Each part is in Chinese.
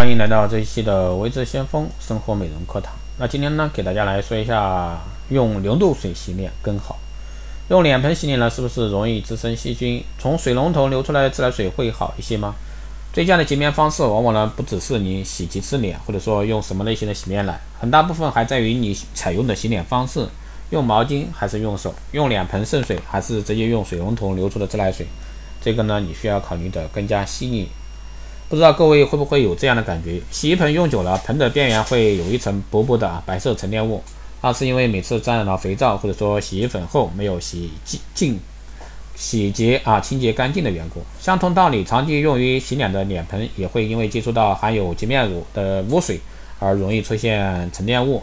欢迎来到这一期的微智先锋生活美容课堂。那今天呢，给大家来说一下用流动水洗脸更好。用脸盆洗脸呢，是不是容易滋生细菌？从水龙头流出来的自来水会好一些吗？最佳的洁面方式往往呢，不只是你洗几次脸，或者说用什么类型的洗面奶，很大部分还在于你采用的洗脸方式，用毛巾还是用手，用脸盆渗水还是直接用水龙头流出的自来水。这个呢，你需要考虑的更加细腻。不知道各位会不会有这样的感觉？洗衣盆用久了，盆的边缘会有一层薄薄的白色沉淀物，那是因为每次沾染了肥皂或者说洗衣粉后没有洗净、洗洁啊清洁干净的缘故。相同道理，长期用于洗脸的脸盆也会因为接触到含有洁面乳的污水而容易出现沉淀物。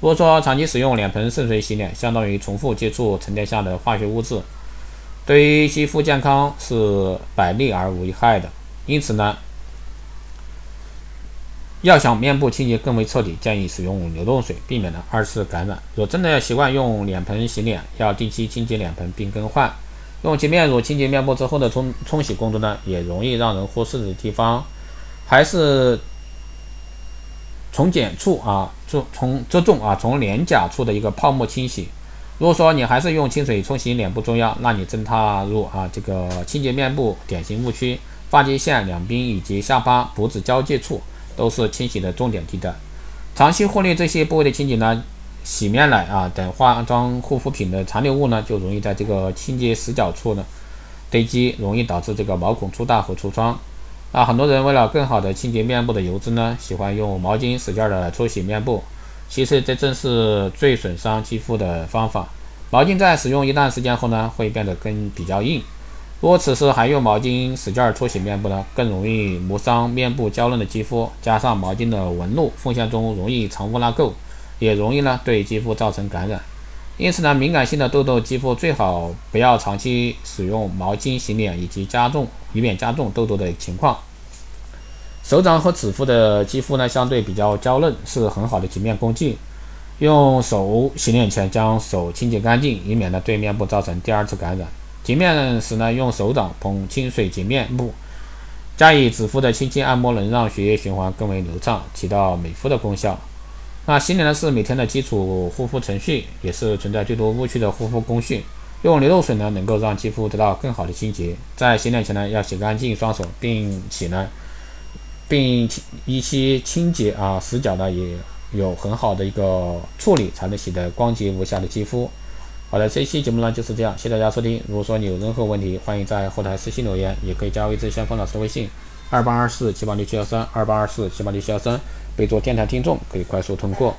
如果说长期使用脸盆渗水洗脸，相当于重复接触沉淀下的化学物质，对于肌肤健康是百利而无一害的。因此呢。要想面部清洁更为彻底，建议使用流动水，避免了二次感染。若真的要习惯用脸盆洗脸，要定期清洁脸盆并更换。用洁面乳清洁面部之后的冲冲洗工作呢，也容易让人忽视的地方，还是从简处啊，从从着重啊，从脸颊处的一个泡沫清洗。如果说你还是用清水冲洗脸部中央，那你正踏入啊这个清洁面部典型误区。发际线两边以及下巴、脖子交界处。都是清洗的重点地带，长期忽略这些部位的清洁呢，洗面奶啊等化妆护肤品的残留物呢，就容易在这个清洁死角处呢堆积，容易导致这个毛孔粗大和痤疮。啊，很多人为了更好的清洁面部的油脂呢，喜欢用毛巾使劲的搓洗面部，其实这正是最损伤肌肤的方法。毛巾在使用一段时间后呢，会变得更比较硬。如果此时还用毛巾使劲搓洗面部呢，更容易磨伤面部娇嫩的肌肤，加上毛巾的纹路缝线中容易藏污纳垢，也容易呢对肌肤造成感染。因此呢，敏感性的痘痘肌肤最好不要长期使用毛巾洗脸，以及加重以免加重痘痘的情况。手掌和指腹的肌肤呢相对比较娇嫩，是很好的洁面工具。用手洗脸前将手清洁干净，以免呢对面部造成第二次感染。洁面时呢，用手掌捧清水洁面部，加以指腹的轻轻按摩，能让血液循环更为流畅，起到美肤的功效。那洗脸呢是每天的基础护肤程序，也是存在最多误区的护肤工序。用流动水呢，能够让肌肤得到更好的清洁。在洗脸前呢，要洗干净双手，并且呢，并一些清洁啊死角呢，也有很好的一个处理，才能洗得光洁无瑕的肌肤。好的，这一期节目呢就是这样，谢谢大家收听。如果说你有任何问题，欢迎在后台私信留言，也可以加微之先锋老师的微信二八二四七八六七幺三二八二四七八六七幺三，备注电台听众，可以快速通过。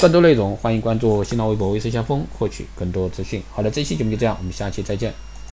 更多内容，欢迎关注新浪微博微之先锋，获取更多资讯。好的，这期节目就这样，我们下期再见。